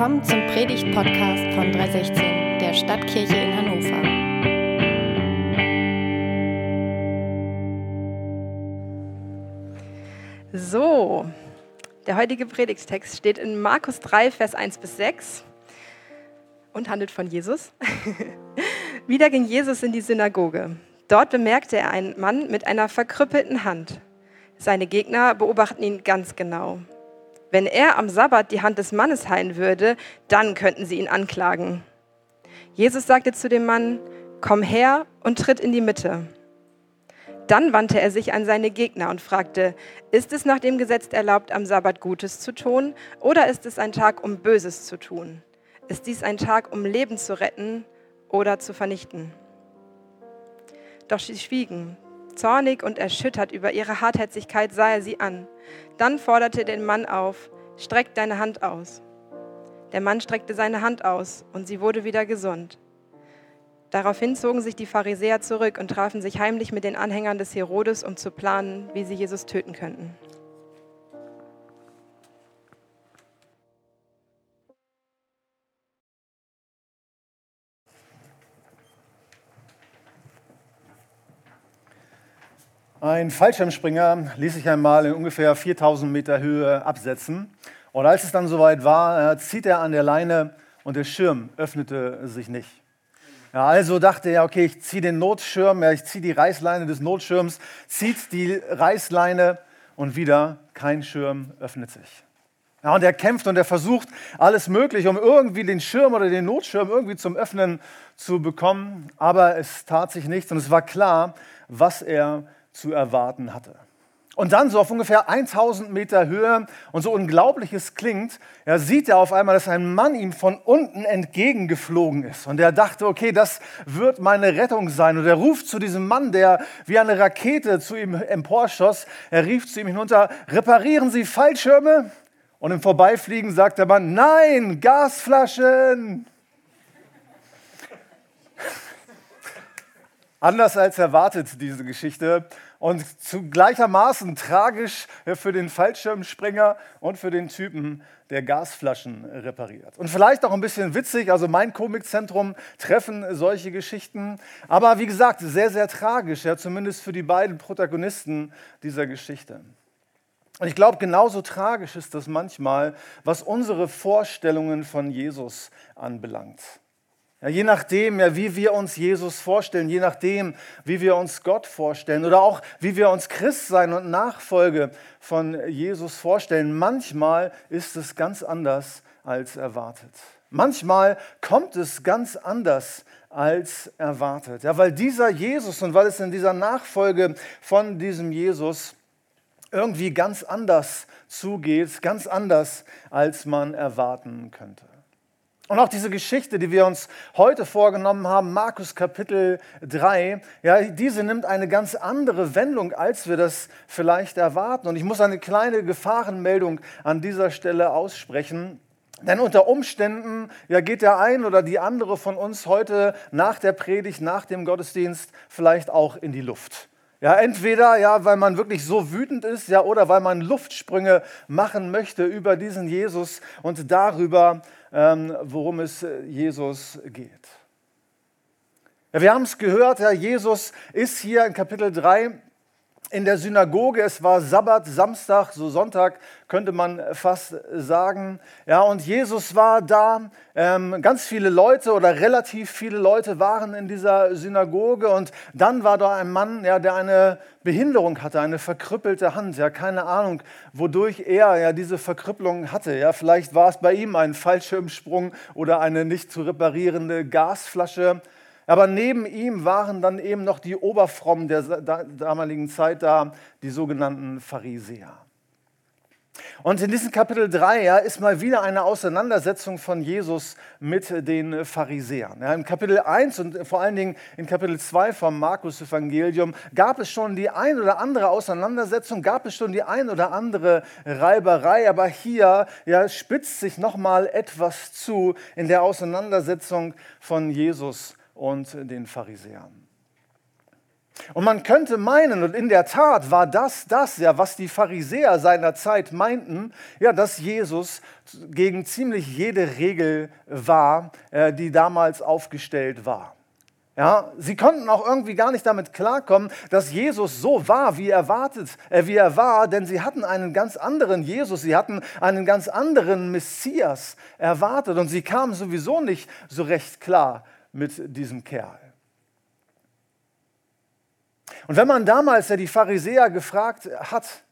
Willkommen zum Predigt-Podcast von 316, der Stadtkirche in Hannover. So, der heutige Predigttext steht in Markus 3, Vers 1 bis 6 und handelt von Jesus. Wieder ging Jesus in die Synagoge. Dort bemerkte er einen Mann mit einer verkrüppelten Hand. Seine Gegner beobachten ihn ganz genau. Wenn er am Sabbat die Hand des Mannes heilen würde, dann könnten sie ihn anklagen. Jesus sagte zu dem Mann, komm her und tritt in die Mitte. Dann wandte er sich an seine Gegner und fragte, ist es nach dem Gesetz erlaubt, am Sabbat Gutes zu tun oder ist es ein Tag, um Böses zu tun? Ist dies ein Tag, um Leben zu retten oder zu vernichten? Doch sie schwiegen. Zornig und erschüttert über ihre Hartherzigkeit sah er sie an. Dann forderte den Mann auf, streck deine Hand aus. Der Mann streckte seine Hand aus und sie wurde wieder gesund. Daraufhin zogen sich die Pharisäer zurück und trafen sich heimlich mit den Anhängern des Herodes, um zu planen, wie sie Jesus töten könnten. Ein Fallschirmspringer ließ sich einmal in ungefähr 4000 Meter Höhe absetzen. Und als es dann soweit war, zieht er an der Leine und der Schirm öffnete sich nicht. Ja, also dachte er, okay, ich ziehe den Notschirm, ja, ich ziehe die Reißleine des Notschirms, zieht die Reißleine und wieder kein Schirm öffnet sich. Ja, und er kämpft und er versucht alles Mögliche, um irgendwie den Schirm oder den Notschirm irgendwie zum Öffnen zu bekommen. Aber es tat sich nichts und es war klar, was er zu erwarten hatte. Und dann so auf ungefähr 1000 Meter Höhe und so unglaublich es klingt, ja, sieht er auf einmal, dass ein Mann ihm von unten entgegengeflogen ist. Und er dachte, okay, das wird meine Rettung sein. Und er ruft zu diesem Mann, der wie eine Rakete zu ihm emporschoss, er rief zu ihm hinunter, reparieren Sie Fallschirme? Und im Vorbeifliegen sagt der Mann, nein, Gasflaschen. Anders als erwartet diese Geschichte und zu gleichermaßen tragisch für den Fallschirmspringer und für den Typen, der Gasflaschen repariert. Und vielleicht auch ein bisschen witzig, also mein Komikzentrum treffen solche Geschichten, aber wie gesagt, sehr, sehr tragisch, ja, zumindest für die beiden Protagonisten dieser Geschichte. Und ich glaube, genauso tragisch ist das manchmal, was unsere Vorstellungen von Jesus anbelangt. Ja, je nachdem, ja, wie wir uns Jesus vorstellen, je nachdem, wie wir uns Gott vorstellen oder auch wie wir uns Christsein und Nachfolge von Jesus vorstellen, manchmal ist es ganz anders als erwartet. Manchmal kommt es ganz anders als erwartet. Ja, weil dieser Jesus und weil es in dieser Nachfolge von diesem Jesus irgendwie ganz anders zugeht, ganz anders, als man erwarten könnte. Und auch diese Geschichte, die wir uns heute vorgenommen haben, Markus Kapitel 3, ja, diese nimmt eine ganz andere Wendung, als wir das vielleicht erwarten. Und ich muss eine kleine Gefahrenmeldung an dieser Stelle aussprechen. Denn unter Umständen ja, geht der ein oder die andere von uns heute nach der Predigt, nach dem Gottesdienst vielleicht auch in die Luft. Ja, entweder ja, weil man wirklich so wütend ist, ja, oder weil man Luftsprünge machen möchte über diesen Jesus und darüber, worum es äh, Jesus geht. Ja, wir haben es gehört, ja, Jesus ist hier in Kapitel 3 in der Synagoge. Es war Sabbat, Samstag, so Sonntag könnte man fast sagen. Ja, und Jesus war da. Ähm, ganz viele Leute oder relativ viele Leute waren in dieser Synagoge. Und dann war da ein Mann, ja, der eine Behinderung hatte, eine verkrüppelte Hand. Ja, keine Ahnung, wodurch er ja diese Verkrüppelung hatte. Ja, vielleicht war es bei ihm ein Fallschirmsprung oder eine nicht zu reparierende Gasflasche. Aber neben ihm waren dann eben noch die Oberfrommen der damaligen Zeit da, die sogenannten Pharisäer. Und in diesem Kapitel 3 ja, ist mal wieder eine Auseinandersetzung von Jesus mit den Pharisäern. Ja, Im Kapitel 1 und vor allen Dingen in Kapitel 2 vom Markus-Evangelium gab es schon die ein oder andere Auseinandersetzung, gab es schon die ein oder andere Reiberei, aber hier ja, spitzt sich nochmal etwas zu in der Auseinandersetzung von Jesus und den Pharisäern. Und man könnte meinen, und in der Tat war das das, ja, was die Pharisäer seiner Zeit meinten, ja, dass Jesus gegen ziemlich jede Regel war, äh, die damals aufgestellt war. Ja, sie konnten auch irgendwie gar nicht damit klarkommen, dass Jesus so war, wie er, wartet, äh, wie er war, denn sie hatten einen ganz anderen Jesus, sie hatten einen ganz anderen Messias erwartet und sie kamen sowieso nicht so recht klar mit diesem Kerl. Und wenn man damals ja die Pharisäer gefragt hat,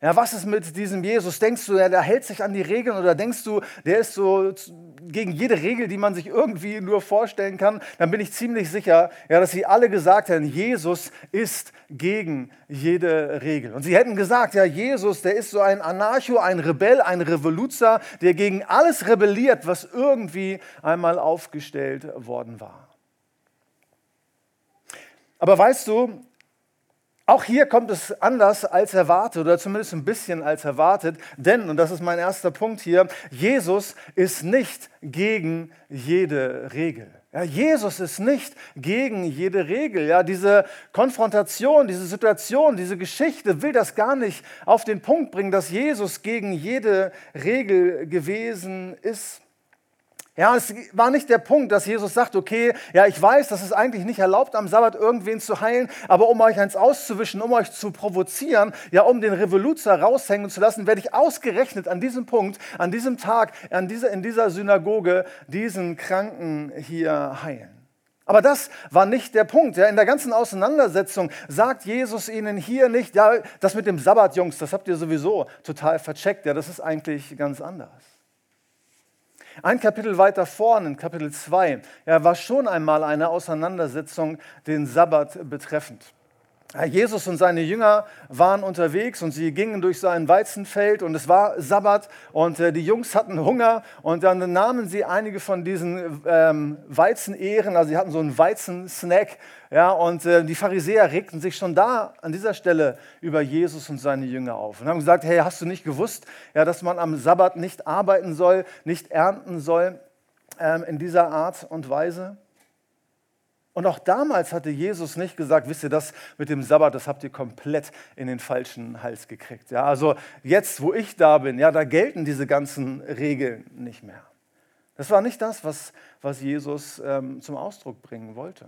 ja, was ist mit diesem Jesus? Denkst du, ja, der hält sich an die Regeln oder denkst du, der ist so gegen jede Regel, die man sich irgendwie nur vorstellen kann? Dann bin ich ziemlich sicher, ja, dass sie alle gesagt hätten, Jesus ist gegen jede Regel. Und sie hätten gesagt, ja, Jesus, der ist so ein Anarcho, ein Rebell, ein Revoluzer, der gegen alles rebelliert, was irgendwie einmal aufgestellt worden war. Aber weißt du, auch hier kommt es anders als erwartet oder zumindest ein bisschen als erwartet, denn, und das ist mein erster Punkt hier, Jesus ist nicht gegen jede Regel. Ja, Jesus ist nicht gegen jede Regel. Ja, diese Konfrontation, diese Situation, diese Geschichte will das gar nicht auf den Punkt bringen, dass Jesus gegen jede Regel gewesen ist. Ja, es war nicht der Punkt, dass Jesus sagt, okay, ja, ich weiß, das ist eigentlich nicht erlaubt, am Sabbat irgendwen zu heilen, aber um euch eins auszuwischen, um euch zu provozieren, ja, um den Revoluzer raushängen zu lassen, werde ich ausgerechnet an diesem Punkt, an diesem Tag, an dieser, in dieser Synagoge diesen Kranken hier heilen. Aber das war nicht der Punkt. Ja. In der ganzen Auseinandersetzung sagt Jesus ihnen hier nicht, ja, das mit dem Sabbat, Jungs, das habt ihr sowieso total vercheckt. Ja, das ist eigentlich ganz anders. Ein Kapitel weiter vorne, in Kapitel 2, ja, war schon einmal eine Auseinandersetzung den Sabbat betreffend. Jesus und seine Jünger waren unterwegs und sie gingen durch sein Weizenfeld und es war Sabbat und äh, die Jungs hatten Hunger und dann nahmen sie einige von diesen ähm, Weizenehren, also sie hatten so einen Weizensnack ja, und äh, die Pharisäer regten sich schon da an dieser Stelle über Jesus und seine Jünger auf und haben gesagt, hey, hast du nicht gewusst, ja, dass man am Sabbat nicht arbeiten soll, nicht ernten soll ähm, in dieser Art und Weise? Und auch damals hatte Jesus nicht gesagt, wisst ihr, das mit dem Sabbat, das habt ihr komplett in den falschen Hals gekriegt. Ja, also jetzt, wo ich da bin, ja, da gelten diese ganzen Regeln nicht mehr. Das war nicht das, was, was Jesus ähm, zum Ausdruck bringen wollte.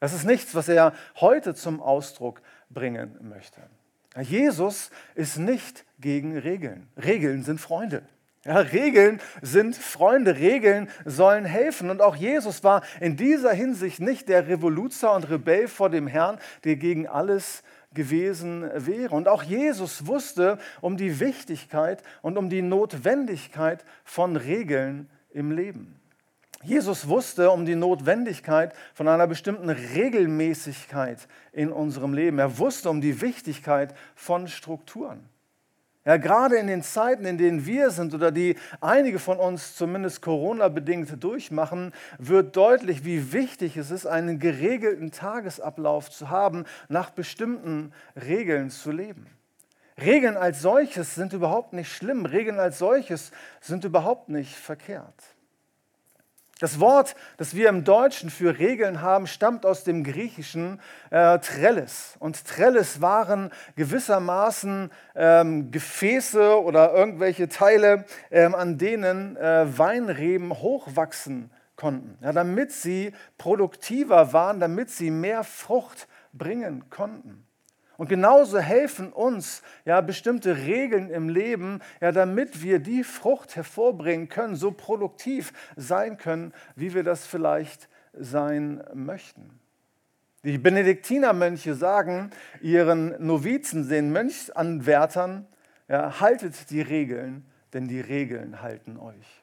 Das ist nichts, was er heute zum Ausdruck bringen möchte. Jesus ist nicht gegen Regeln. Regeln sind Freunde. Ja, Regeln sind Freunde, Regeln sollen helfen. Und auch Jesus war in dieser Hinsicht nicht der Revoluzer und Rebell vor dem Herrn, der gegen alles gewesen wäre. Und auch Jesus wusste um die Wichtigkeit und um die Notwendigkeit von Regeln im Leben. Jesus wusste um die Notwendigkeit von einer bestimmten Regelmäßigkeit in unserem Leben. Er wusste um die Wichtigkeit von Strukturen. Ja, gerade in den Zeiten, in denen wir sind oder die einige von uns zumindest Corona-bedingt durchmachen, wird deutlich, wie wichtig es ist, einen geregelten Tagesablauf zu haben, nach bestimmten Regeln zu leben. Regeln als solches sind überhaupt nicht schlimm, Regeln als solches sind überhaupt nicht verkehrt. Das Wort, das wir im Deutschen für Regeln haben, stammt aus dem griechischen äh, Trellis. Und Trellis waren gewissermaßen ähm, Gefäße oder irgendwelche Teile, ähm, an denen äh, Weinreben hochwachsen konnten, ja, damit sie produktiver waren, damit sie mehr Frucht bringen konnten. Und genauso helfen uns ja bestimmte Regeln im Leben, ja, damit wir die Frucht hervorbringen können, so produktiv sein können, wie wir das vielleicht sein möchten. Die Benediktinermönche sagen ihren Novizen, den Mönchsanwärtern, ja, haltet die Regeln, denn die Regeln halten euch.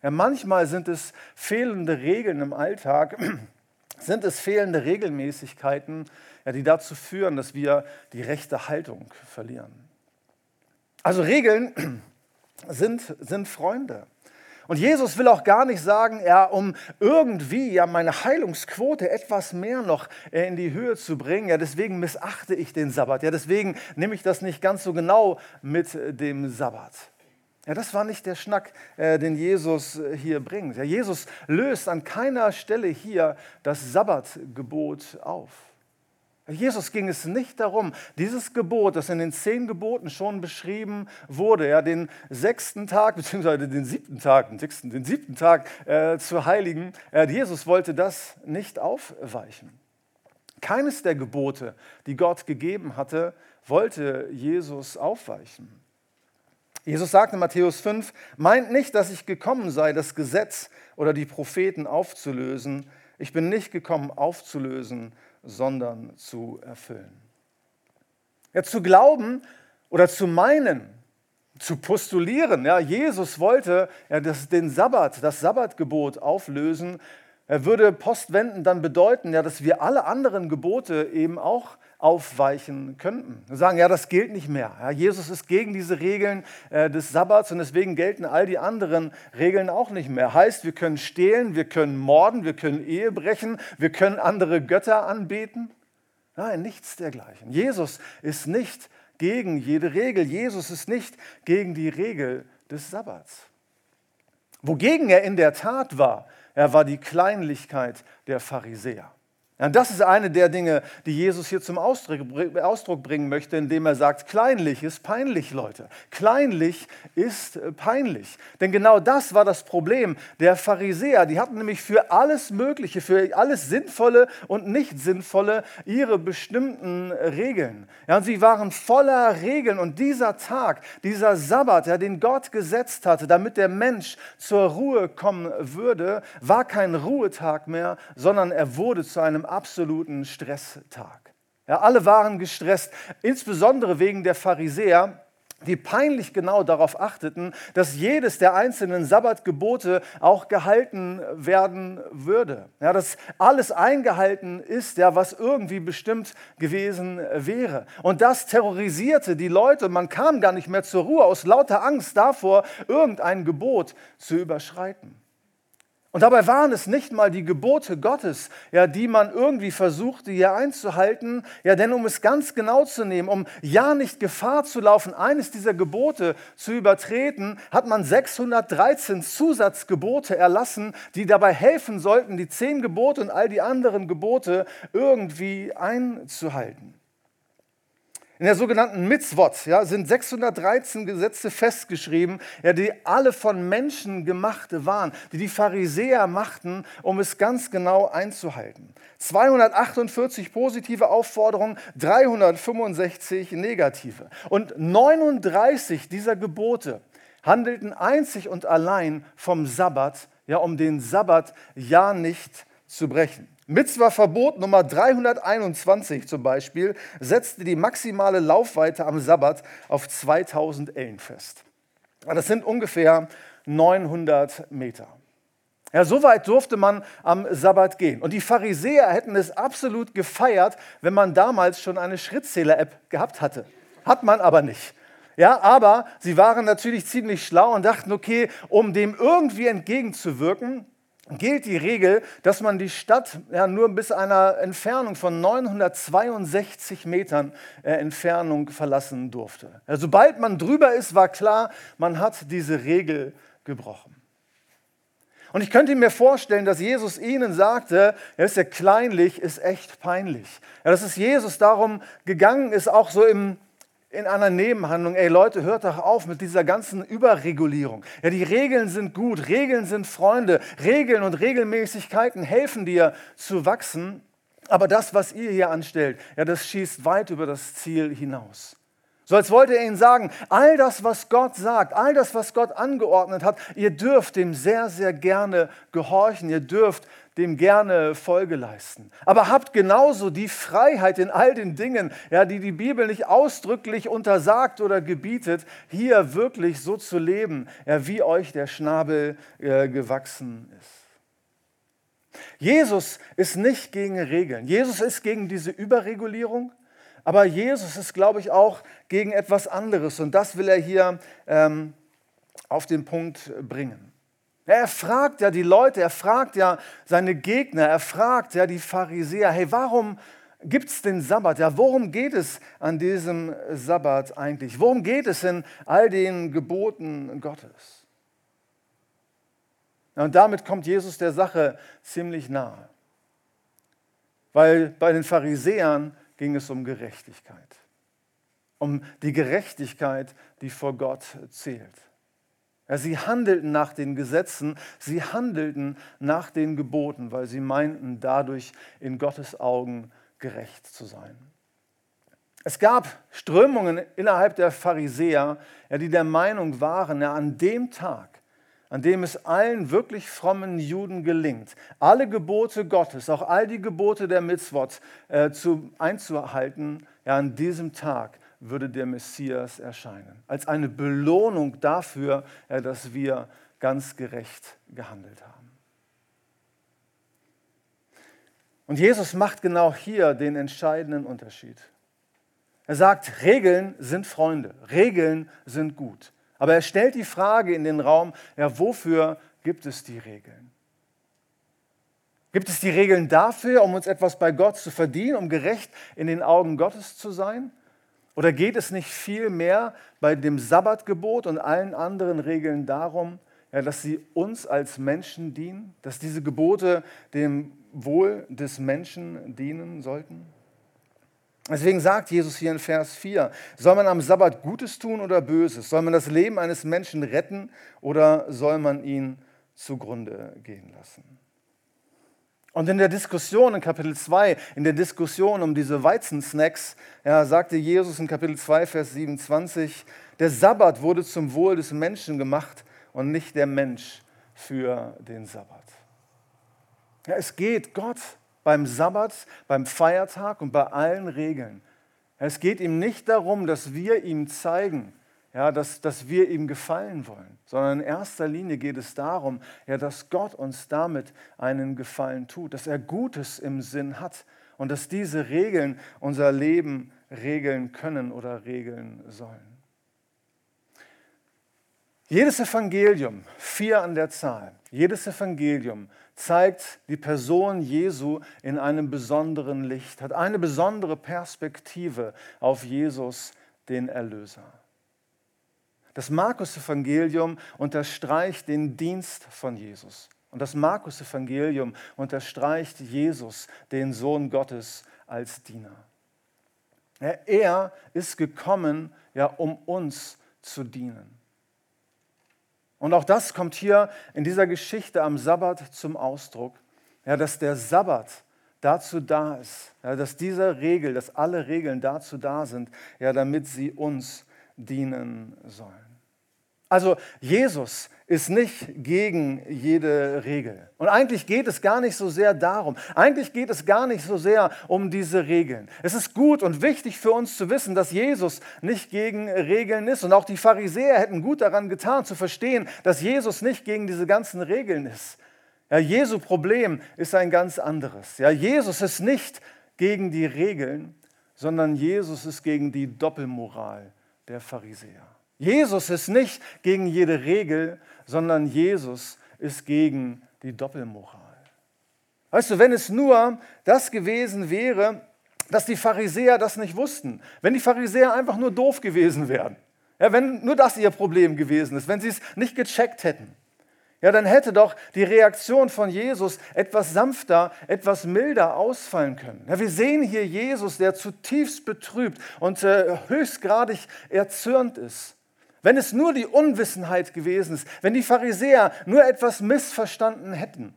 Ja, manchmal sind es fehlende Regeln im Alltag, sind es fehlende Regelmäßigkeiten, ja, die dazu führen, dass wir die rechte Haltung verlieren. Also Regeln sind, sind Freunde. Und Jesus will auch gar nicht sagen, ja, um irgendwie ja meine Heilungsquote etwas mehr noch äh, in die Höhe zu bringen. Ja, deswegen missachte ich den Sabbat. Ja, deswegen nehme ich das nicht ganz so genau mit dem Sabbat. Ja, das war nicht der Schnack, äh, den Jesus äh, hier bringt. Ja, Jesus löst an keiner Stelle hier das Sabbatgebot auf. Jesus ging es nicht darum, dieses Gebot, das in den zehn Geboten schon beschrieben wurde, ja, den sechsten Tag, beziehungsweise den siebten Tag, den, sechsten, den siebten Tag äh, zu heiligen. Äh, Jesus wollte das nicht aufweichen. Keines der Gebote, die Gott gegeben hatte, wollte Jesus aufweichen. Jesus sagt in Matthäus 5, meint nicht, dass ich gekommen sei, das Gesetz oder die Propheten aufzulösen. Ich bin nicht gekommen, aufzulösen, sondern zu erfüllen. Ja, zu glauben oder zu meinen, zu postulieren, ja, Jesus wollte ja, das, den Sabbat, das Sabbatgebot auflösen, er würde postwenden dann bedeuten, ja, dass wir alle anderen Gebote eben auch aufweichen könnten. Wir sagen, ja, das gilt nicht mehr. Ja, Jesus ist gegen diese Regeln äh, des Sabbats und deswegen gelten all die anderen Regeln auch nicht mehr. Heißt, wir können stehlen, wir können morden, wir können Ehe brechen, wir können andere Götter anbeten. Nein, nichts dergleichen. Jesus ist nicht gegen jede Regel. Jesus ist nicht gegen die Regel des Sabbats. Wogegen er in der Tat war, er war die Kleinlichkeit der Pharisäer. Ja, das ist eine der Dinge, die Jesus hier zum Ausdruck bringen möchte, indem er sagt, kleinlich ist peinlich, Leute. Kleinlich ist äh, peinlich. Denn genau das war das Problem der Pharisäer. Die hatten nämlich für alles Mögliche, für alles Sinnvolle und nicht Sinnvolle ihre bestimmten Regeln. Ja, sie waren voller Regeln. Und dieser Tag, dieser Sabbat, ja, den Gott gesetzt hatte, damit der Mensch zur Ruhe kommen würde, war kein Ruhetag mehr, sondern er wurde zu einem absoluten Stresstag. Ja, alle waren gestresst, insbesondere wegen der Pharisäer, die peinlich genau darauf achteten, dass jedes der einzelnen Sabbatgebote auch gehalten werden würde. Ja, dass alles eingehalten ist, ja, was irgendwie bestimmt gewesen wäre. Und das terrorisierte die Leute. Man kam gar nicht mehr zur Ruhe aus lauter Angst davor, irgendein Gebot zu überschreiten. Und dabei waren es nicht mal die Gebote Gottes, ja, die man irgendwie versuchte hier einzuhalten. Ja, denn um es ganz genau zu nehmen, um ja nicht Gefahr zu laufen, eines dieser Gebote zu übertreten, hat man 613 Zusatzgebote erlassen, die dabei helfen sollten, die zehn Gebote und all die anderen Gebote irgendwie einzuhalten. In der sogenannten Mitzvot ja, sind 613 Gesetze festgeschrieben, ja, die alle von Menschen gemacht waren, die die Pharisäer machten, um es ganz genau einzuhalten. 248 positive Aufforderungen, 365 negative. Und 39 dieser Gebote handelten einzig und allein vom Sabbat, ja, um den Sabbat ja nicht zu brechen. Mitzwa-Verbot Nummer 321 zum Beispiel setzte die maximale Laufweite am Sabbat auf 2000 Ellen fest. Das sind ungefähr 900 Meter. Ja, so weit durfte man am Sabbat gehen. Und die Pharisäer hätten es absolut gefeiert, wenn man damals schon eine Schrittzähler-App gehabt hatte. Hat man aber nicht. Ja, aber sie waren natürlich ziemlich schlau und dachten, okay, um dem irgendwie entgegenzuwirken, gilt die Regel, dass man die Stadt ja, nur bis einer Entfernung von 962 Metern äh, Entfernung verlassen durfte. Ja, sobald man drüber ist, war klar, man hat diese Regel gebrochen. Und ich könnte mir vorstellen, dass Jesus ihnen sagte, er ist ja kleinlich, ist echt peinlich. Ja, dass es Jesus darum gegangen ist, auch so im in einer Nebenhandlung, ey Leute, hört doch auf mit dieser ganzen Überregulierung. Ja, die Regeln sind gut, Regeln sind Freunde, Regeln und Regelmäßigkeiten helfen dir zu wachsen, aber das, was ihr hier anstellt, ja, das schießt weit über das Ziel hinaus. So als wollte er ihnen sagen, all das, was Gott sagt, all das, was Gott angeordnet hat, ihr dürft dem sehr, sehr gerne gehorchen, ihr dürft dem gerne Folge leisten. Aber habt genauso die Freiheit in all den Dingen, ja, die die Bibel nicht ausdrücklich untersagt oder gebietet, hier wirklich so zu leben, ja, wie euch der Schnabel äh, gewachsen ist. Jesus ist nicht gegen Regeln. Jesus ist gegen diese Überregulierung. Aber Jesus ist, glaube ich, auch gegen etwas anderes. Und das will er hier ähm, auf den Punkt bringen. Er fragt ja die Leute, er fragt ja seine Gegner, er fragt ja die Pharisäer, hey, warum gibt es den Sabbat? Ja, worum geht es an diesem Sabbat eigentlich? Worum geht es in all den Geboten Gottes? Und damit kommt Jesus der Sache ziemlich nahe. Weil bei den Pharisäern ging es um Gerechtigkeit. Um die Gerechtigkeit, die vor Gott zählt. Ja, sie handelten nach den Gesetzen, sie handelten nach den Geboten, weil sie meinten, dadurch in Gottes Augen gerecht zu sein. Es gab Strömungen innerhalb der Pharisäer, ja, die der Meinung waren, ja, an dem Tag, an dem es allen wirklich frommen Juden gelingt, alle Gebote Gottes, auch all die Gebote der Mitzvot äh, zu, einzuhalten, ja, an diesem Tag würde der Messias erscheinen. Als eine Belohnung dafür, dass wir ganz gerecht gehandelt haben. Und Jesus macht genau hier den entscheidenden Unterschied. Er sagt, Regeln sind Freunde, Regeln sind gut. Aber er stellt die Frage in den Raum, ja, wofür gibt es die Regeln? Gibt es die Regeln dafür, um uns etwas bei Gott zu verdienen, um gerecht in den Augen Gottes zu sein? Oder geht es nicht vielmehr bei dem Sabbatgebot und allen anderen Regeln darum, ja, dass sie uns als Menschen dienen, dass diese Gebote dem Wohl des Menschen dienen sollten? Deswegen sagt Jesus hier in Vers 4, soll man am Sabbat Gutes tun oder Böses? Soll man das Leben eines Menschen retten oder soll man ihn zugrunde gehen lassen? Und in der Diskussion in Kapitel 2, in der Diskussion um diese Weizensnacks, ja, sagte Jesus in Kapitel 2, Vers 27, der Sabbat wurde zum Wohl des Menschen gemacht und nicht der Mensch für den Sabbat. Ja, es geht Gott beim Sabbat, beim Feiertag und bei allen Regeln. Es geht ihm nicht darum, dass wir ihm zeigen, ja, dass, dass wir ihm gefallen wollen, sondern in erster Linie geht es darum, ja, dass Gott uns damit einen Gefallen tut, dass er Gutes im Sinn hat und dass diese Regeln unser Leben regeln können oder regeln sollen. Jedes Evangelium, vier an der Zahl, jedes Evangelium zeigt die Person Jesu in einem besonderen Licht, hat eine besondere Perspektive auf Jesus, den Erlöser. Das Markus-Evangelium unterstreicht den Dienst von Jesus. Und das Markus-Evangelium unterstreicht Jesus, den Sohn Gottes, als Diener. Er ist gekommen, ja, um uns zu dienen. Und auch das kommt hier in dieser Geschichte am Sabbat zum Ausdruck, ja, dass der Sabbat dazu da ist, ja, dass diese Regel, dass alle Regeln dazu da sind, ja, damit sie uns dienen sollen. Also Jesus ist nicht gegen jede Regel. Und eigentlich geht es gar nicht so sehr darum. Eigentlich geht es gar nicht so sehr um diese Regeln. Es ist gut und wichtig für uns zu wissen, dass Jesus nicht gegen Regeln ist. Und auch die Pharisäer hätten gut daran getan, zu verstehen, dass Jesus nicht gegen diese ganzen Regeln ist. Ja, Jesu Problem ist ein ganz anderes. Ja, Jesus ist nicht gegen die Regeln, sondern Jesus ist gegen die Doppelmoral der Pharisäer. Jesus ist nicht gegen jede Regel, sondern Jesus ist gegen die Doppelmoral. Weißt du, wenn es nur das gewesen wäre, dass die Pharisäer das nicht wussten, wenn die Pharisäer einfach nur doof gewesen wären, ja, wenn nur das ihr Problem gewesen ist, wenn sie es nicht gecheckt hätten, ja, dann hätte doch die Reaktion von Jesus etwas sanfter, etwas milder ausfallen können. Ja, wir sehen hier Jesus, der zutiefst betrübt und äh, höchstgradig erzürnt ist. Wenn es nur die Unwissenheit gewesen ist, wenn die Pharisäer nur etwas missverstanden hätten,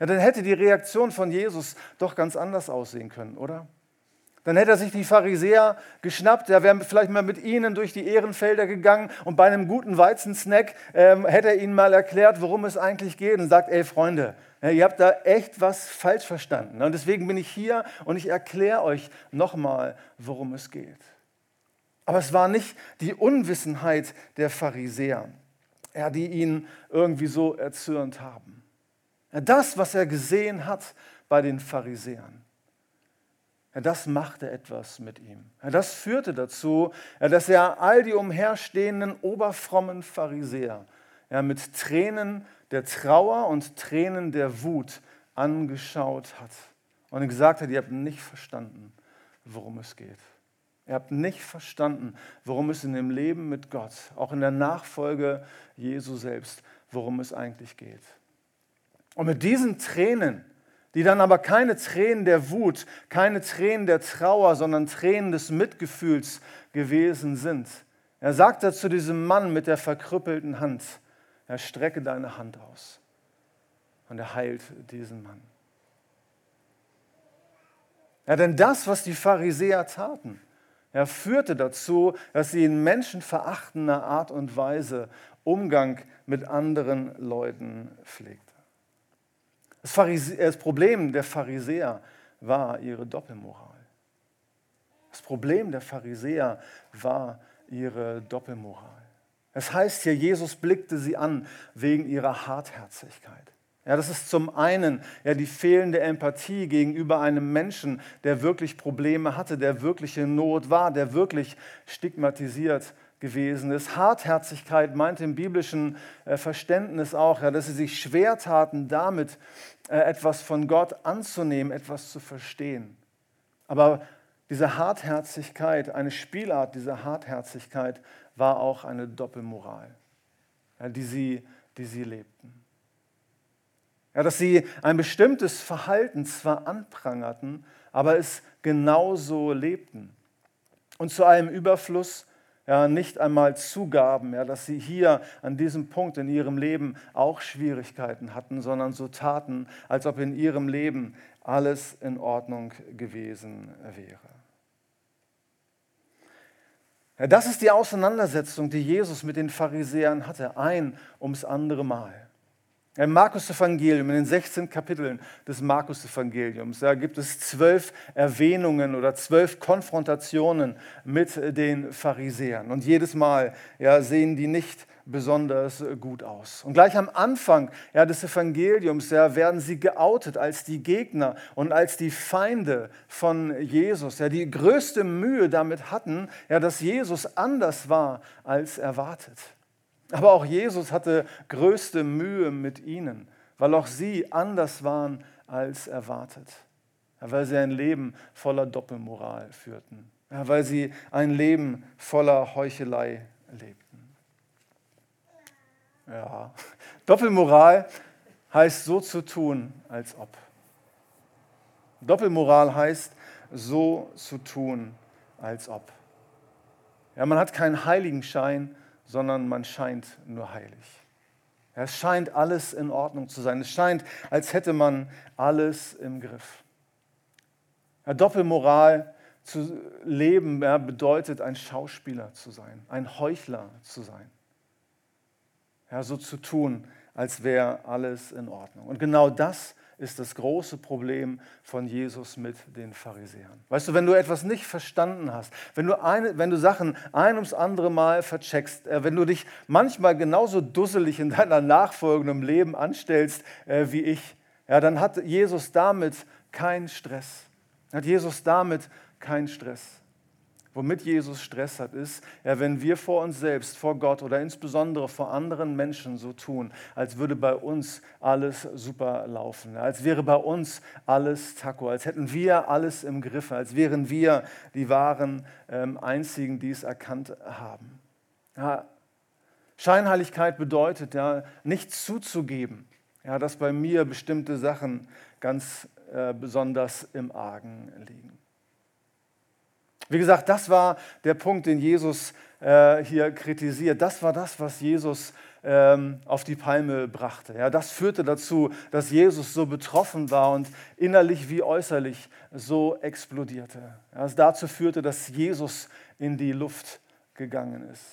ja, dann hätte die Reaktion von Jesus doch ganz anders aussehen können, oder? Dann hätte er sich die Pharisäer geschnappt, er wäre vielleicht mal mit ihnen durch die Ehrenfelder gegangen und bei einem guten Weizensnack ähm, hätte er ihnen mal erklärt, worum es eigentlich geht und sagt, ey Freunde, ihr habt da echt was falsch verstanden. Und deswegen bin ich hier und ich erkläre euch nochmal, worum es geht. Aber es war nicht die Unwissenheit der Pharisäer, ja, die ihn irgendwie so erzürnt haben. Das, was er gesehen hat bei den Pharisäern, ja, das machte etwas mit ihm. Ja, das führte dazu, ja, dass er all die umherstehenden oberfrommen Pharisäer mit Tränen der Trauer und Tränen der Wut angeschaut hat und gesagt hat, ihr habt nicht verstanden, worum es geht. Ihr habt nicht verstanden, worum es in dem Leben mit Gott, auch in der Nachfolge Jesu selbst, worum es eigentlich geht. Und mit diesen Tränen, die dann aber keine Tränen der Wut, keine Tränen der Trauer, sondern Tränen des Mitgefühls gewesen sind. Er sagte zu diesem Mann mit der verkrüppelten Hand, er strecke deine Hand aus. Und er heilt diesen Mann. Ja, denn das, was die Pharisäer taten, er führte dazu, dass sie in menschenverachtender Art und Weise Umgang mit anderen Leuten pflegte. Das, das Problem der Pharisäer war ihre Doppelmoral. Das Problem der Pharisäer war ihre Doppelmoral. Es heißt hier, Jesus blickte sie an wegen ihrer Hartherzigkeit. Ja, das ist zum einen ja, die fehlende Empathie gegenüber einem Menschen, der wirklich Probleme hatte, der wirklich in Not war, der wirklich stigmatisiert gewesen ist. Hartherzigkeit meint im biblischen äh, Verständnis auch, dass sie sich schwer taten, damit äh, etwas von Gott anzunehmen, etwas zu verstehen. Aber diese Hartherzigkeit, eine Spielart dieser Hartherzigkeit war auch eine Doppelmoral, die, sie, die sie lebten. Ja, dass sie ein bestimmtes Verhalten zwar anprangerten, aber es genauso lebten. Und zu einem Überfluss ja, nicht einmal zugaben, ja, dass sie hier an diesem Punkt in ihrem Leben auch Schwierigkeiten hatten, sondern so taten, als ob in ihrem Leben alles in Ordnung gewesen wäre. Ja, das ist die Auseinandersetzung, die Jesus mit den Pharisäern hatte, ein ums andere Mal. Im Markus-Evangelium, in den 16 Kapiteln des Markus-Evangeliums, da gibt es zwölf Erwähnungen oder zwölf Konfrontationen mit den Pharisäern. Und jedes Mal ja, sehen die nicht besonders gut aus. Und gleich am Anfang ja, des Evangeliums ja, werden sie geoutet als die Gegner und als die Feinde von Jesus, ja, die größte Mühe damit hatten, ja, dass Jesus anders war als erwartet. Aber auch Jesus hatte größte Mühe mit ihnen, weil auch sie anders waren als erwartet. weil sie ein Leben voller Doppelmoral führten. weil sie ein Leben voller Heuchelei lebten. Ja, Doppelmoral heißt so zu tun, als ob. Doppelmoral heißt so zu tun, als ob. Ja, man hat keinen Heiligenschein, sondern man scheint nur heilig. Es scheint alles in Ordnung zu sein. Es scheint, als hätte man alles im Griff. Ja, Doppelmoral zu leben ja, bedeutet, ein Schauspieler zu sein, ein Heuchler zu sein. Ja, so zu tun, als wäre alles in Ordnung. Und genau das ist das große Problem von Jesus mit den Pharisäern. Weißt du, wenn du etwas nicht verstanden hast, wenn du, eine, wenn du Sachen ein ums andere Mal vercheckst, äh, wenn du dich manchmal genauso dusselig in deiner nachfolgenden Leben anstellst äh, wie ich, ja, dann hat Jesus damit keinen Stress. Hat Jesus damit keinen Stress. Womit Jesus Stress hat, ist, ja, wenn wir vor uns selbst, vor Gott oder insbesondere vor anderen Menschen so tun, als würde bei uns alles super laufen, als wäre bei uns alles Taco, als hätten wir alles im Griff, als wären wir die wahren ähm, Einzigen, die es erkannt haben. Ja, Scheinheiligkeit bedeutet ja, nicht zuzugeben, ja, dass bei mir bestimmte Sachen ganz äh, besonders im Argen liegen. Wie gesagt, das war der Punkt, den Jesus äh, hier kritisiert. Das war das, was Jesus ähm, auf die Palme brachte. Ja, das führte dazu, dass Jesus so betroffen war und innerlich wie äußerlich so explodierte. Ja, es dazu führte, dass Jesus in die Luft gegangen ist.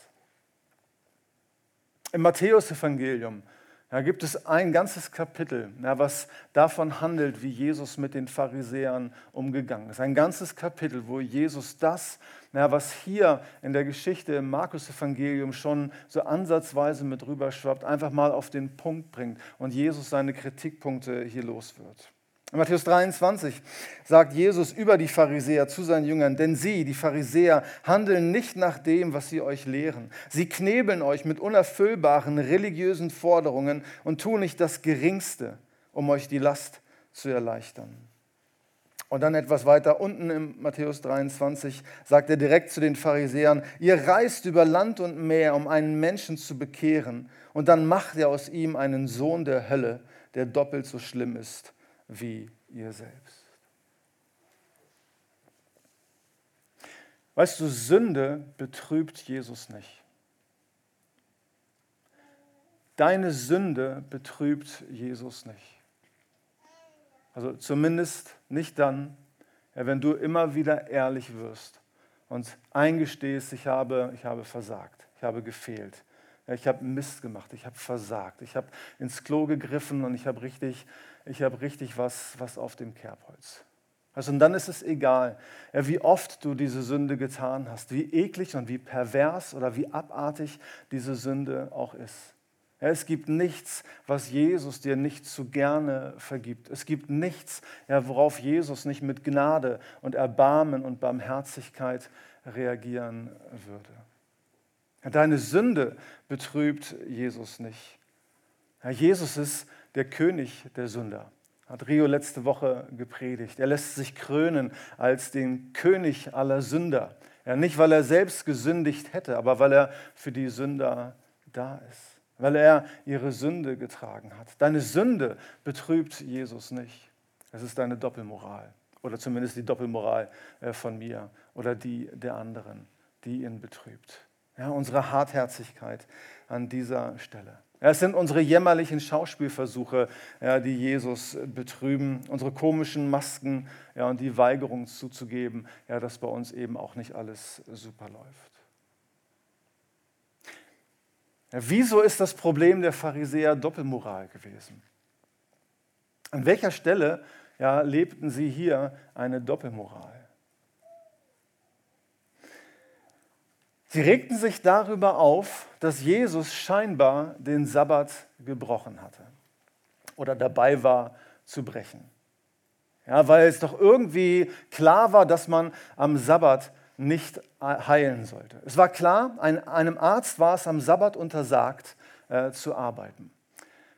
Im Matthäusevangelium da gibt es ein ganzes Kapitel, was davon handelt, wie Jesus mit den Pharisäern umgegangen ist. Ein ganzes Kapitel, wo Jesus das, was hier in der Geschichte im Markus-Evangelium schon so ansatzweise mit rüberschwappt, einfach mal auf den Punkt bringt und Jesus seine Kritikpunkte hier los wird. In Matthäus 23 sagt Jesus über die Pharisäer zu seinen Jüngern, denn sie, die Pharisäer, handeln nicht nach dem, was sie euch lehren. Sie knebeln euch mit unerfüllbaren religiösen Forderungen und tun nicht das Geringste, um euch die Last zu erleichtern. Und dann etwas weiter unten im Matthäus 23 sagt er direkt zu den Pharisäern, ihr reist über Land und Meer, um einen Menschen zu bekehren, und dann macht ihr aus ihm einen Sohn der Hölle, der doppelt so schlimm ist wie ihr selbst. Weißt du, Sünde betrübt Jesus nicht. Deine Sünde betrübt Jesus nicht. Also zumindest nicht dann, wenn du immer wieder ehrlich wirst und eingestehst, ich habe, ich habe versagt, ich habe gefehlt, ich habe Mist gemacht, ich habe versagt, ich habe ins Klo gegriffen und ich habe richtig, ich habe richtig was, was auf dem Kerbholz. Also, und dann ist es egal, wie oft du diese Sünde getan hast, wie eklig und wie pervers oder wie abartig diese Sünde auch ist. Ja, es gibt nichts, was Jesus dir nicht zu gerne vergibt. Es gibt nichts, ja, worauf Jesus nicht mit Gnade und Erbarmen und Barmherzigkeit reagieren würde. Deine Sünde betrübt Jesus nicht. Jesus ist der König der Sünder. Hat Rio letzte Woche gepredigt. Er lässt sich krönen als den König aller Sünder. Ja, nicht, weil er selbst gesündigt hätte, aber weil er für die Sünder da ist weil er ihre Sünde getragen hat. Deine Sünde betrübt Jesus nicht. Es ist deine Doppelmoral oder zumindest die Doppelmoral äh, von mir oder die der anderen, die ihn betrübt. Ja, unsere Hartherzigkeit an dieser Stelle. Ja, es sind unsere jämmerlichen Schauspielversuche, ja, die Jesus betrüben, unsere komischen Masken ja, und die Weigerung zuzugeben, ja, dass bei uns eben auch nicht alles super läuft. Ja, wieso ist das Problem der Pharisäer Doppelmoral gewesen? An welcher Stelle ja, lebten sie hier eine Doppelmoral? Sie regten sich darüber auf, dass Jesus scheinbar den Sabbat gebrochen hatte oder dabei war zu brechen. Ja, weil es doch irgendwie klar war, dass man am Sabbat nicht heilen sollte. Es war klar, ein, einem Arzt war es am Sabbat untersagt äh, zu arbeiten.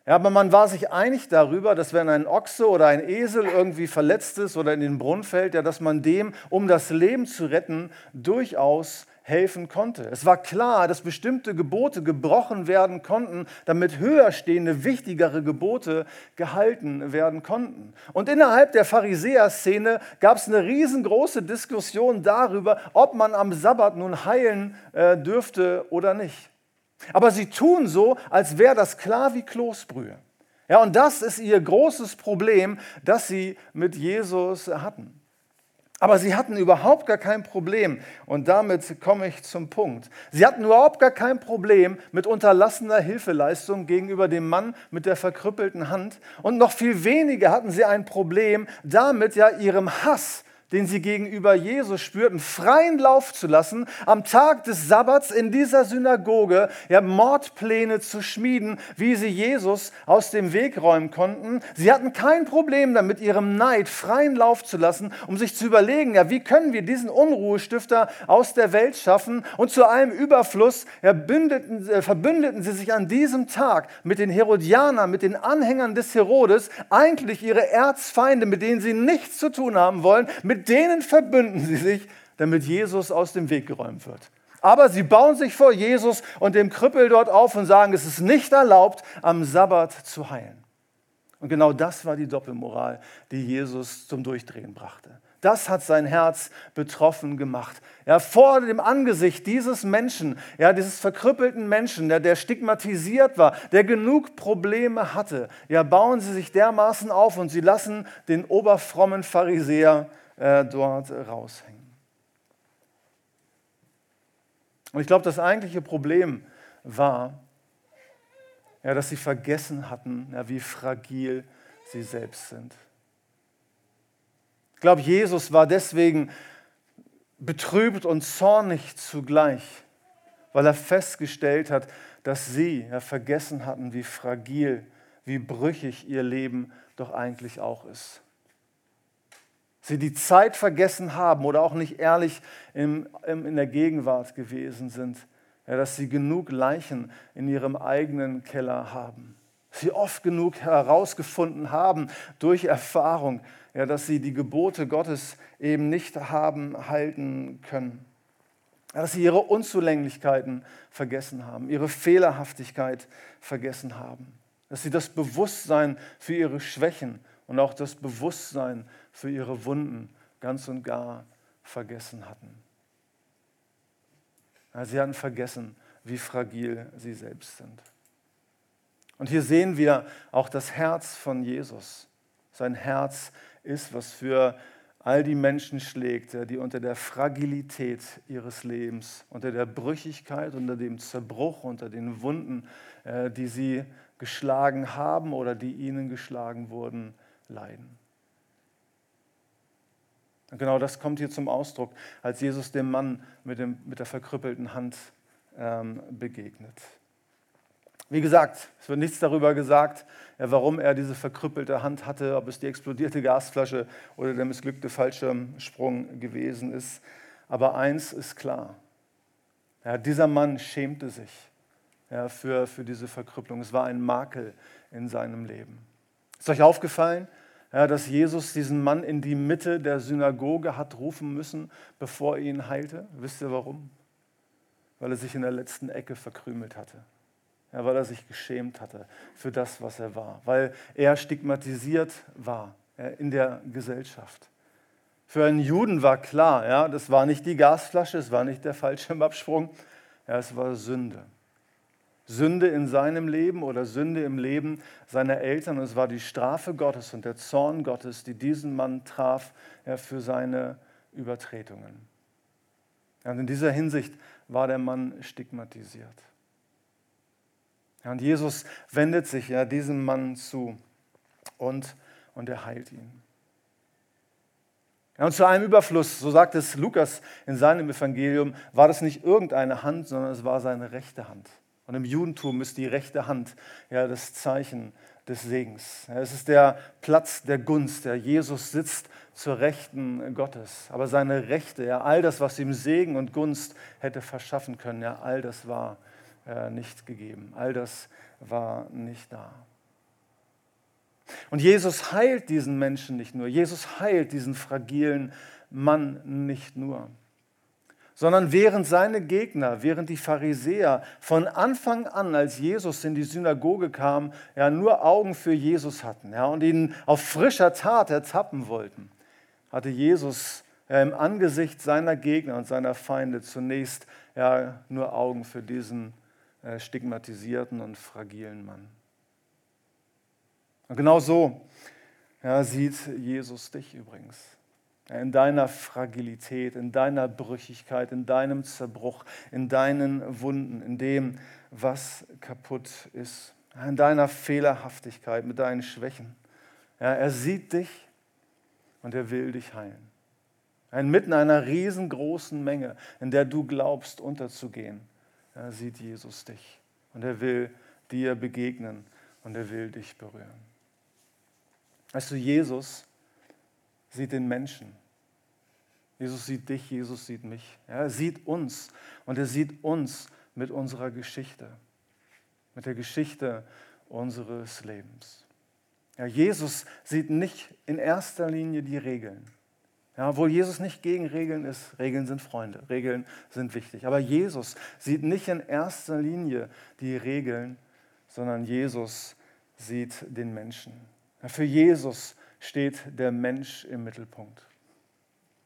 Ja, aber man war sich einig darüber, dass wenn ein Ochse oder ein Esel irgendwie verletzt ist oder in den Brunnen fällt, ja, dass man dem, um das Leben zu retten, durchaus helfen konnte. Es war klar, dass bestimmte Gebote gebrochen werden konnten, damit höher stehende, wichtigere Gebote gehalten werden konnten. Und innerhalb der Pharisäer-Szene gab es eine riesengroße Diskussion darüber, ob man am Sabbat nun heilen äh, dürfte oder nicht. Aber sie tun so, als wäre das klar wie Kloßbrühe. Ja, und das ist ihr großes Problem, das sie mit Jesus hatten. Aber sie hatten überhaupt gar kein Problem, und damit komme ich zum Punkt. Sie hatten überhaupt gar kein Problem mit unterlassener Hilfeleistung gegenüber dem Mann mit der verkrüppelten Hand. Und noch viel weniger hatten sie ein Problem damit, ja ihrem Hass den sie gegenüber Jesus spürten, freien Lauf zu lassen, am Tag des Sabbats in dieser Synagoge ja, Mordpläne zu schmieden, wie sie Jesus aus dem Weg räumen konnten. Sie hatten kein Problem damit, ihrem Neid freien Lauf zu lassen, um sich zu überlegen, ja, wie können wir diesen Unruhestifter aus der Welt schaffen? Und zu allem Überfluss ja, bündeten, äh, verbündeten sie sich an diesem Tag mit den Herodianern, mit den Anhängern des Herodes, eigentlich ihre Erzfeinde, mit denen sie nichts zu tun haben wollen, mit denen verbünden sie sich, damit Jesus aus dem Weg geräumt wird. Aber sie bauen sich vor Jesus und dem Krüppel dort auf und sagen, es ist nicht erlaubt, am Sabbat zu heilen. Und genau das war die Doppelmoral, die Jesus zum Durchdrehen brachte. Das hat sein Herz betroffen gemacht. Ja, vor dem Angesicht dieses Menschen, ja, dieses verkrüppelten Menschen, der, der stigmatisiert war, der genug Probleme hatte, ja, bauen sie sich dermaßen auf und sie lassen den oberfrommen Pharisäer äh, dort raushängen. Und ich glaube, das eigentliche Problem war, ja, dass sie vergessen hatten, ja, wie fragil sie selbst sind. Ich glaube, Jesus war deswegen betrübt und zornig zugleich, weil er festgestellt hat, dass sie ja, vergessen hatten, wie fragil, wie brüchig ihr Leben doch eigentlich auch ist sie die Zeit vergessen haben oder auch nicht ehrlich im, im, in der Gegenwart gewesen sind, ja, dass sie genug Leichen in ihrem eigenen Keller haben. Sie oft genug herausgefunden haben durch Erfahrung, ja, dass sie die Gebote Gottes eben nicht haben halten können. Ja, dass sie ihre Unzulänglichkeiten vergessen haben, ihre Fehlerhaftigkeit vergessen haben. Dass sie das Bewusstsein für ihre Schwächen und auch das Bewusstsein für ihre Wunden ganz und gar vergessen hatten. Sie hatten vergessen, wie fragil sie selbst sind. Und hier sehen wir auch das Herz von Jesus. Sein Herz ist, was für all die Menschen schlägt, die unter der Fragilität ihres Lebens, unter der Brüchigkeit, unter dem Zerbruch, unter den Wunden, äh, die sie geschlagen haben oder die ihnen geschlagen wurden, leiden. Und genau das kommt hier zum Ausdruck, als Jesus dem Mann mit, dem, mit der verkrüppelten Hand ähm, begegnet. Wie gesagt, es wird nichts darüber gesagt, warum er diese verkrüppelte Hand hatte, ob es die explodierte Gasflasche oder der missglückte Fallschirmsprung gewesen ist. Aber eins ist klar, ja, dieser Mann schämte sich ja, für, für diese Verkrüppelung. Es war ein Makel in seinem Leben. Ist euch aufgefallen, ja, dass Jesus diesen Mann in die Mitte der Synagoge hat rufen müssen, bevor er ihn heilte? Wisst ihr warum? Weil er sich in der letzten Ecke verkrümelt hatte. Ja, weil er sich geschämt hatte für das, was er war. Weil er stigmatisiert war ja, in der Gesellschaft. Für einen Juden war klar, ja, das war nicht die Gasflasche, es war nicht der Fallschirmabsprung, ja, es war Sünde. Sünde in seinem Leben oder Sünde im Leben seiner Eltern. Und es war die Strafe Gottes und der Zorn Gottes, die diesen Mann traf ja, für seine Übertretungen. Und in dieser Hinsicht war der Mann stigmatisiert. Und Jesus wendet sich ja diesem Mann zu und, und er heilt ihn. Ja, und zu einem Überfluss, so sagt es Lukas in seinem Evangelium, war das nicht irgendeine Hand, sondern es war seine rechte Hand. Und im Judentum ist die rechte Hand ja das Zeichen des Segens. Es ist der Platz der Gunst. Ja, Jesus sitzt zur Rechten Gottes. Aber seine Rechte, ja, all das, was ihm Segen und Gunst hätte verschaffen können, ja, all das war äh, nicht gegeben. All das war nicht da. Und Jesus heilt diesen Menschen nicht nur. Jesus heilt diesen fragilen Mann nicht nur. Sondern während seine Gegner, während die Pharisäer von Anfang an, als Jesus in die Synagoge kam, ja nur Augen für Jesus hatten ja, und ihn auf frischer Tat ertappen wollten, hatte Jesus ja, im Angesicht seiner Gegner und seiner Feinde zunächst ja, nur Augen für diesen äh, stigmatisierten und fragilen Mann. Und genau so ja, sieht Jesus dich übrigens. In deiner Fragilität, in deiner Brüchigkeit, in deinem Zerbruch, in deinen Wunden, in dem, was kaputt ist, in deiner Fehlerhaftigkeit, mit deinen Schwächen. Ja, er sieht dich und er will dich heilen. Inmitten einer riesengroßen Menge, in der du glaubst unterzugehen, sieht Jesus dich. Und er will dir begegnen und er will dich berühren. Weißt du, Jesus sieht den Menschen. Jesus sieht dich, Jesus sieht mich. Er sieht uns und er sieht uns mit unserer Geschichte, mit der Geschichte unseres Lebens. Ja, Jesus sieht nicht in erster Linie die Regeln. Ja, obwohl Jesus nicht gegen Regeln ist, Regeln sind Freunde, Regeln sind wichtig. Aber Jesus sieht nicht in erster Linie die Regeln, sondern Jesus sieht den Menschen. Ja, für Jesus steht der Mensch im Mittelpunkt.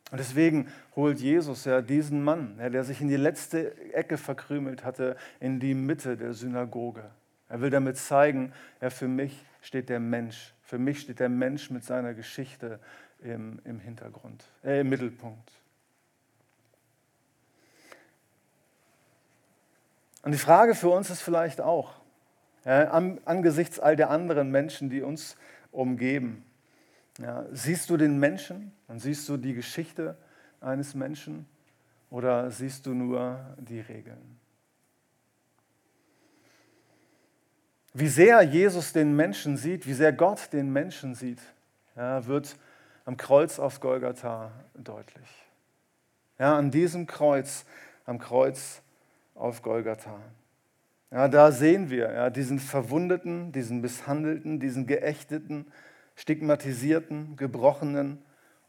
Und deswegen holt Jesus ja diesen Mann, der sich in die letzte Ecke verkrümelt hatte, in die Mitte der Synagoge. Er will damit zeigen, ja, für mich steht der Mensch, für mich steht der Mensch mit seiner Geschichte im, im Hintergrund, äh, im Mittelpunkt. Und die Frage für uns ist vielleicht auch, ja, angesichts all der anderen Menschen, die uns umgeben, ja, siehst du den Menschen und siehst du die Geschichte eines Menschen oder siehst du nur die Regeln? Wie sehr Jesus den Menschen sieht, wie sehr Gott den Menschen sieht, ja, wird am Kreuz auf Golgatha deutlich. Ja, an diesem Kreuz, am Kreuz auf Golgatha. Ja, da sehen wir ja, diesen verwundeten, diesen misshandelten, diesen geächteten, stigmatisierten, gebrochenen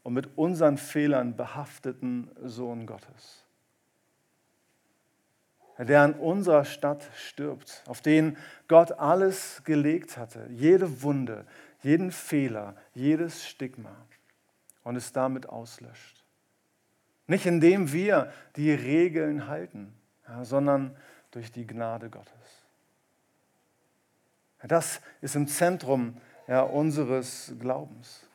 und mit unseren Fehlern behafteten Sohn Gottes. Der an unserer Stadt stirbt, auf den Gott alles gelegt hatte, jede Wunde, jeden Fehler, jedes Stigma und es damit auslöscht. Nicht indem wir die Regeln halten, sondern durch die Gnade Gottes. Das ist im Zentrum ja, unseres Glaubens.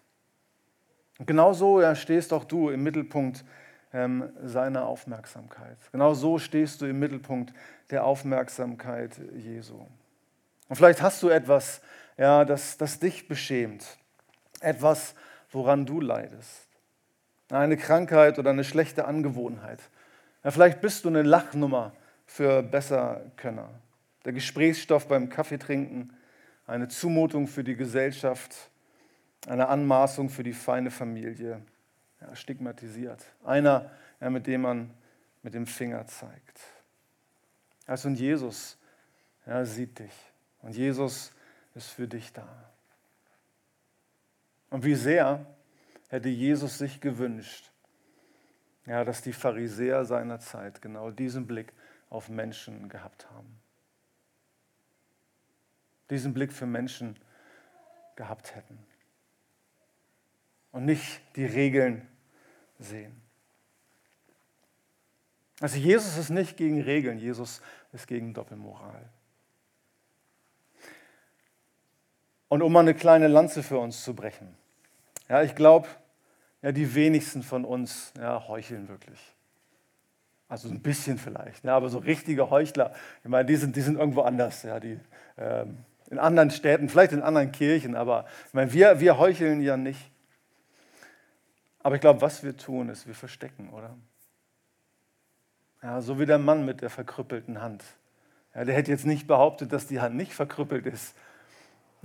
Und genauso ja, stehst auch du im Mittelpunkt ähm, seiner Aufmerksamkeit. Genau so stehst du im Mittelpunkt der Aufmerksamkeit Jesu. Und vielleicht hast du etwas, ja, das, das dich beschämt, etwas, woran du leidest. Eine Krankheit oder eine schlechte Angewohnheit. Ja, vielleicht bist du eine Lachnummer für Besserkönner. Der Gesprächsstoff beim Kaffeetrinken, eine Zumutung für die Gesellschaft, eine Anmaßung für die feine Familie, ja, stigmatisiert. Einer, ja, mit dem man mit dem Finger zeigt. Also und Jesus ja, sieht dich und Jesus ist für dich da. Und wie sehr hätte Jesus sich gewünscht, ja, dass die Pharisäer seiner Zeit genau diesen Blick auf Menschen gehabt haben. Diesen Blick für Menschen gehabt hätten. Und nicht die Regeln sehen. Also Jesus ist nicht gegen Regeln, Jesus ist gegen Doppelmoral. Und um mal eine kleine Lanze für uns zu brechen. Ja, ich glaube, ja, die wenigsten von uns ja, heucheln wirklich. Also ein bisschen vielleicht, ja, aber so richtige Heuchler, ich meine, die sind, die sind irgendwo anders, ja, die, ähm, in anderen Städten, vielleicht in anderen Kirchen, aber meine, wir, wir heucheln ja nicht. Aber ich glaube, was wir tun, ist, wir verstecken, oder? Ja, so wie der Mann mit der verkrüppelten Hand. Ja, der hätte jetzt nicht behauptet, dass die Hand nicht verkrüppelt ist,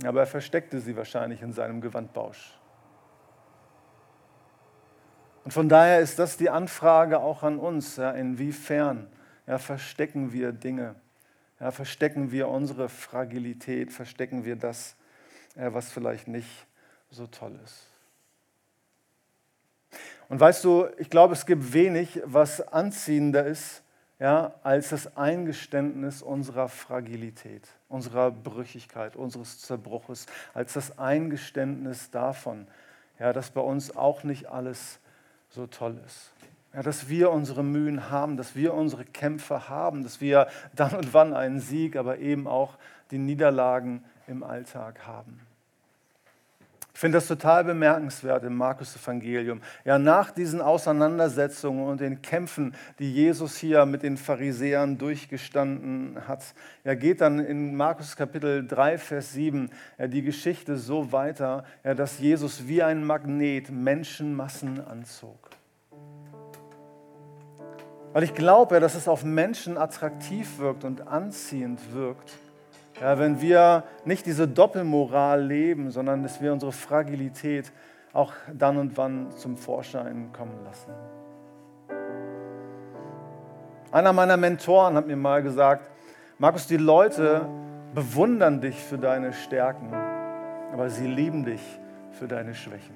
aber er versteckte sie wahrscheinlich in seinem Gewandbausch. Und von daher ist das die Anfrage auch an uns, ja, inwiefern ja, verstecken wir Dinge, ja, verstecken wir unsere Fragilität, verstecken wir das, was vielleicht nicht so toll ist. Und weißt du, ich glaube, es gibt wenig, was anziehender ist, ja, als das Eingeständnis unserer Fragilität, unserer Brüchigkeit, unseres Zerbruches, als das Eingeständnis davon, ja, dass bei uns auch nicht alles so toll ist. Ja, dass wir unsere Mühen haben, dass wir unsere Kämpfe haben, dass wir dann und wann einen Sieg, aber eben auch die Niederlagen im Alltag haben. Ich finde das total bemerkenswert im Markus-Evangelium. Ja, nach diesen Auseinandersetzungen und den Kämpfen, die Jesus hier mit den Pharisäern durchgestanden hat, ja, geht dann in Markus Kapitel 3, Vers 7 ja, die Geschichte so weiter, ja, dass Jesus wie ein Magnet Menschenmassen anzog. Weil ich glaube, dass es auf Menschen attraktiv wirkt und anziehend wirkt ja, wenn wir nicht diese Doppelmoral leben, sondern dass wir unsere Fragilität auch dann und wann zum Vorschein kommen lassen. Einer meiner Mentoren hat mir mal gesagt, Markus, die Leute bewundern dich für deine Stärken, aber sie lieben dich für deine Schwächen.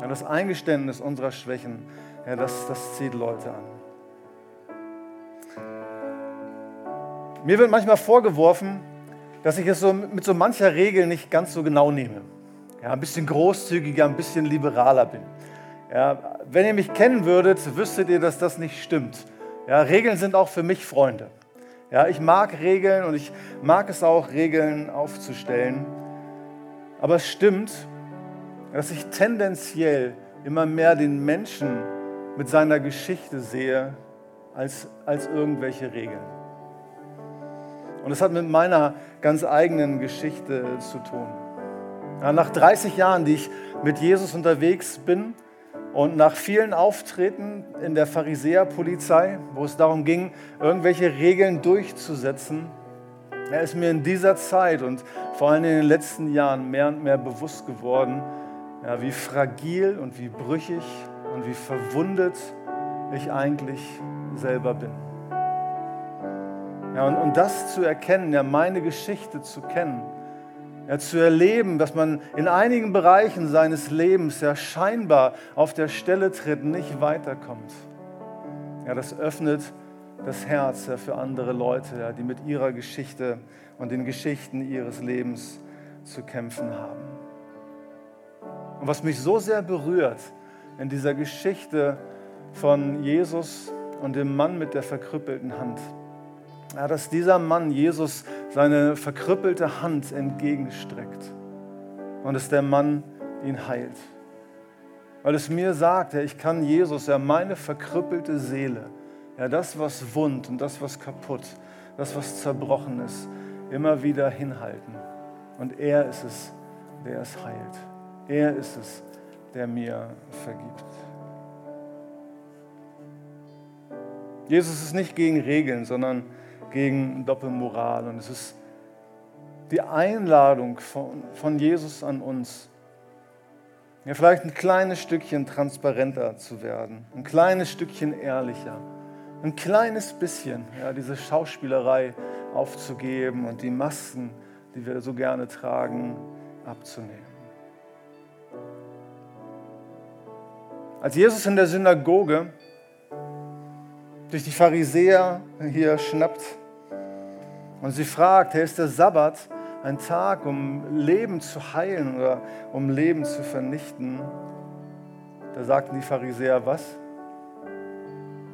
Ja, das Eingeständnis unserer Schwächen, ja, das, das zieht Leute an. Mir wird manchmal vorgeworfen, dass ich es so mit so mancher Regel nicht ganz so genau nehme. Ja, ein bisschen großzügiger, ein bisschen liberaler bin. Ja, wenn ihr mich kennen würdet, wüsstet ihr, dass das nicht stimmt. Ja, Regeln sind auch für mich Freunde. Ja, ich mag Regeln und ich mag es auch, Regeln aufzustellen. Aber es stimmt, dass ich tendenziell immer mehr den Menschen mit seiner Geschichte sehe als, als irgendwelche Regeln. Und das hat mit meiner ganz eigenen Geschichte zu tun. Nach 30 Jahren, die ich mit Jesus unterwegs bin und nach vielen Auftreten in der Pharisäerpolizei, wo es darum ging, irgendwelche Regeln durchzusetzen, ist mir in dieser Zeit und vor allem in den letzten Jahren mehr und mehr bewusst geworden, ja, wie fragil und wie brüchig und wie verwundet ich eigentlich selber bin. Ja, und, und das zu erkennen, ja, meine Geschichte zu kennen, ja, zu erleben, dass man in einigen Bereichen seines Lebens ja scheinbar auf der Stelle tritt, nicht weiterkommt. Ja, das öffnet das Herz ja, für andere Leute, ja, die mit ihrer Geschichte und den Geschichten ihres Lebens zu kämpfen haben. Und was mich so sehr berührt in dieser Geschichte von Jesus und dem Mann mit der verkrüppelten Hand, ja, dass dieser Mann Jesus seine verkrüppelte Hand entgegenstreckt und dass der Mann ihn heilt. Weil es mir sagt, ja, ich kann Jesus, ja, meine verkrüppelte Seele, ja, das, was wund und das, was kaputt, das, was zerbrochen ist, immer wieder hinhalten. Und er ist es, der es heilt. Er ist es, der mir vergibt. Jesus ist nicht gegen Regeln, sondern gegen Doppelmoral. Und es ist die Einladung von, von Jesus an uns, ja, vielleicht ein kleines Stückchen transparenter zu werden, ein kleines Stückchen ehrlicher, ein kleines bisschen ja, diese Schauspielerei aufzugeben und die Masken, die wir so gerne tragen, abzunehmen. Als Jesus in der Synagoge durch die Pharisäer hier schnappt und sie fragt, hey, ist der Sabbat ein Tag, um Leben zu heilen oder um Leben zu vernichten? Da sagten die Pharisäer was?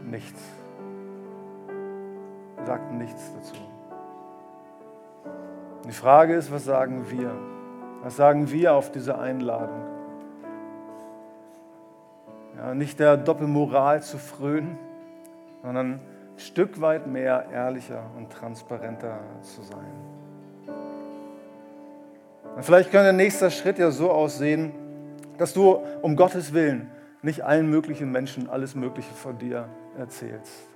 Nichts. Sagten nichts dazu. Die Frage ist, was sagen wir? Was sagen wir auf diese Einladung? Ja, nicht der Doppelmoral zu frönen, sondern ein Stück weit mehr ehrlicher und transparenter zu sein. Und vielleicht könnte der nächste Schritt ja so aussehen, dass du um Gottes Willen nicht allen möglichen Menschen alles Mögliche von dir erzählst.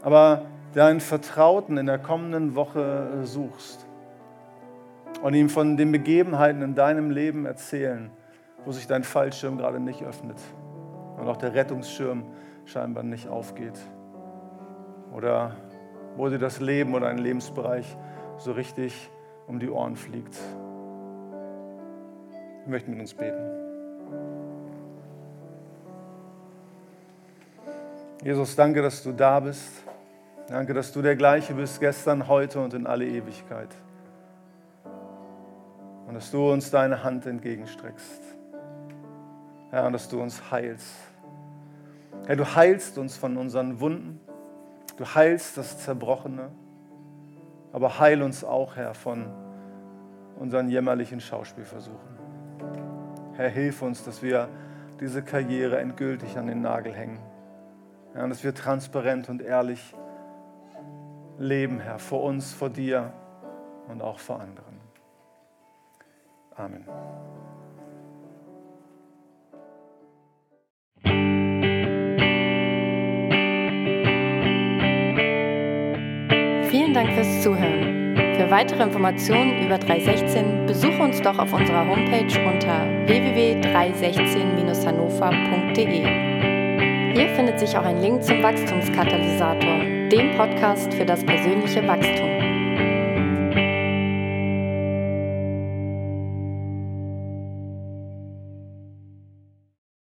Aber deinen Vertrauten in der kommenden Woche suchst und ihm von den Begebenheiten in deinem Leben erzählen, wo sich dein Fallschirm gerade nicht öffnet und auch der Rettungsschirm scheinbar nicht aufgeht. Oder wo dir das Leben oder ein Lebensbereich so richtig um die Ohren fliegt. Wir möchten mit uns beten. Jesus, danke, dass du da bist. Danke, dass du der gleiche bist gestern, heute und in alle Ewigkeit. Und dass du uns deine Hand entgegenstreckst. Herr, dass du uns heilst. Herr, du heilst uns von unseren Wunden, du heilst das Zerbrochene, aber heil uns auch, Herr, von unseren jämmerlichen Schauspielversuchen. Herr, hilf uns, dass wir diese Karriere endgültig an den Nagel hängen. Herr, dass wir transparent und ehrlich leben, Herr, vor uns, vor dir und auch vor anderen. Amen. Vielen Dank fürs Zuhören. Für weitere Informationen über 316 besuche uns doch auf unserer Homepage unter www.316-hannover.de. Hier findet sich auch ein Link zum Wachstumskatalysator, dem Podcast für das persönliche Wachstum.